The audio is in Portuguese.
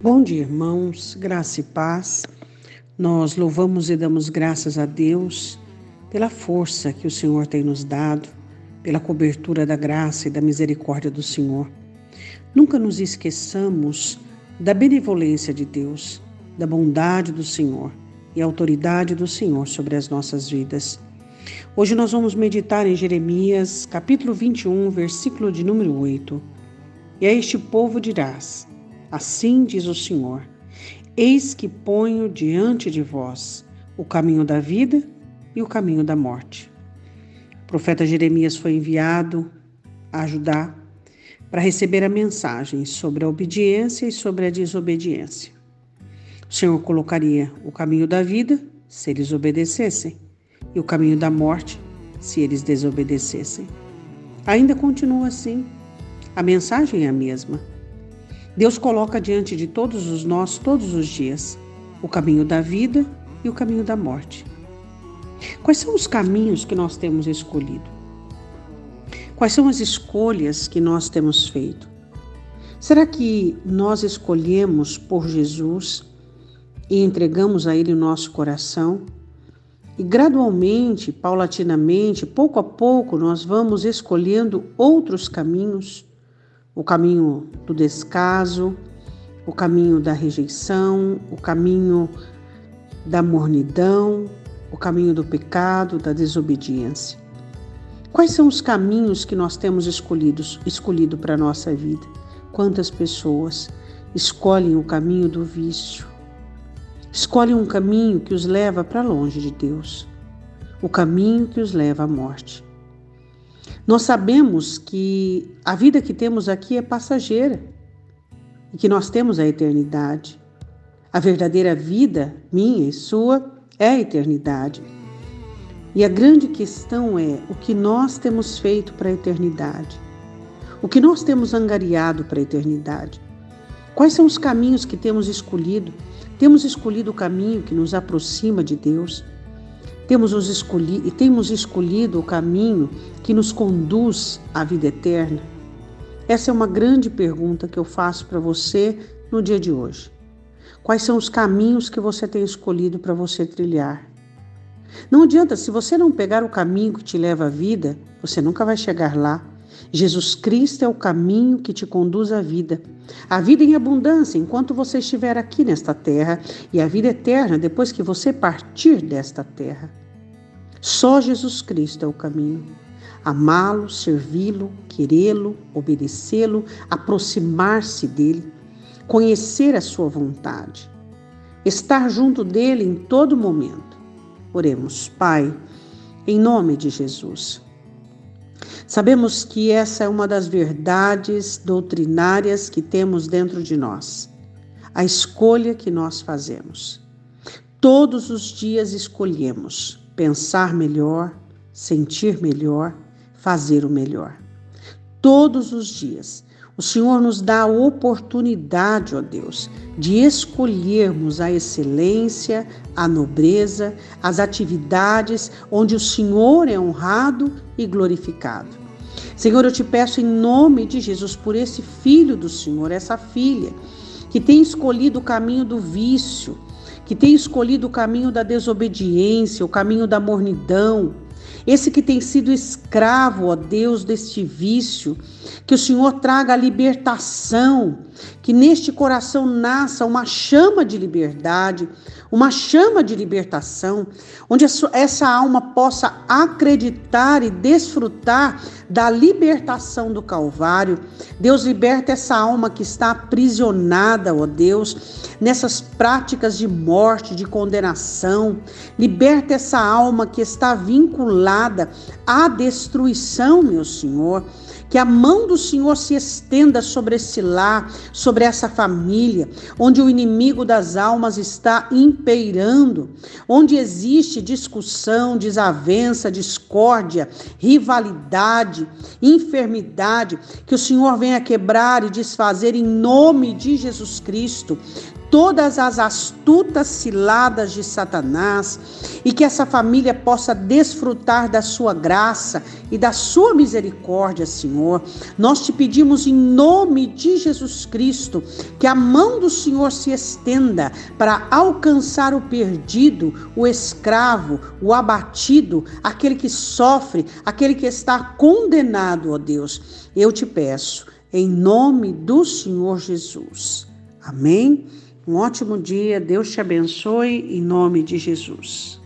Bom dia, irmãos, graça e paz. Nós louvamos e damos graças a Deus pela força que o Senhor tem nos dado, pela cobertura da graça e da misericórdia do Senhor. Nunca nos esqueçamos da benevolência de Deus, da bondade do Senhor e a autoridade do Senhor sobre as nossas vidas. Hoje nós vamos meditar em Jeremias, capítulo 21, versículo de número 8. E a este povo dirás: Assim diz o Senhor: Eis que ponho diante de vós o caminho da vida e o caminho da morte. O profeta Jeremias foi enviado a ajudar para receber a mensagem sobre a obediência e sobre a desobediência. O Senhor colocaria o caminho da vida se eles obedecessem e o caminho da morte se eles desobedecessem. Ainda continua assim. A mensagem é a mesma Deus coloca diante de todos os nós, todos os dias, o caminho da vida e o caminho da morte. Quais são os caminhos que nós temos escolhido? Quais são as escolhas que nós temos feito? Será que nós escolhemos por Jesus e entregamos a Ele o nosso coração? E gradualmente, paulatinamente, pouco a pouco, nós vamos escolhendo outros caminhos o caminho do descaso, o caminho da rejeição, o caminho da mornidão, o caminho do pecado, da desobediência. Quais são os caminhos que nós temos escolhidos, escolhido para a nossa vida? Quantas pessoas escolhem o caminho do vício? Escolhem um caminho que os leva para longe de Deus, o caminho que os leva à morte. Nós sabemos que a vida que temos aqui é passageira e que nós temos a eternidade. A verdadeira vida, minha e sua, é a eternidade. E a grande questão é o que nós temos feito para a eternidade. O que nós temos angariado para a eternidade. Quais são os caminhos que temos escolhido? Temos escolhido o caminho que nos aproxima de Deus temos, os escolhi temos escolhido o caminho que nos conduz à vida eterna? Essa é uma grande pergunta que eu faço para você no dia de hoje. Quais são os caminhos que você tem escolhido para você trilhar? Não adianta, se você não pegar o caminho que te leva à vida, você nunca vai chegar lá. Jesus Cristo é o caminho que te conduz à vida. A vida em abundância enquanto você estiver aqui nesta terra e a vida eterna depois que você partir desta terra. Só Jesus Cristo é o caminho. Amá-lo, servi-lo, querê-lo, obedecê-lo, aproximar-se dele, conhecer a sua vontade, estar junto dele em todo momento. Oremos, Pai, em nome de Jesus. Sabemos que essa é uma das verdades doutrinárias que temos dentro de nós, a escolha que nós fazemos. Todos os dias escolhemos pensar melhor, sentir melhor, fazer o melhor. Todos os dias, o Senhor nos dá a oportunidade, ó Deus, de escolhermos a excelência, a nobreza, as atividades onde o Senhor é honrado e glorificado. Senhor, eu te peço em nome de Jesus por esse filho do Senhor, essa filha que tem escolhido o caminho do vício, que tem escolhido o caminho da desobediência, o caminho da mornidão, esse que tem sido escravo, ó Deus, deste vício, que o Senhor traga a libertação, que neste coração nasça uma chama de liberdade, uma chama de libertação, onde essa alma possa acreditar e desfrutar da libertação do Calvário. Deus liberta essa alma que está aprisionada, ó Deus, nessas práticas de morte, de condenação. Liberta essa alma que está vinculada à destruição, meu Senhor. Que a mão do Senhor se estenda sobre esse lar, sobre essa família, onde o inimigo das almas está impeirando, onde existe discussão, desavença, discórdia, rivalidade, enfermidade. Que o Senhor venha quebrar e desfazer em nome de Jesus Cristo todas as astutas ciladas de Satanás e que essa família possa desfrutar da sua graça e da sua misericórdia, Senhor. Nós te pedimos em nome de Jesus Cristo que a mão do Senhor se estenda para alcançar o perdido, o escravo, o abatido, aquele que sofre, aquele que está condenado, ó Deus. Eu te peço, em nome do Senhor Jesus. Amém. Um ótimo dia, Deus te abençoe em nome de Jesus.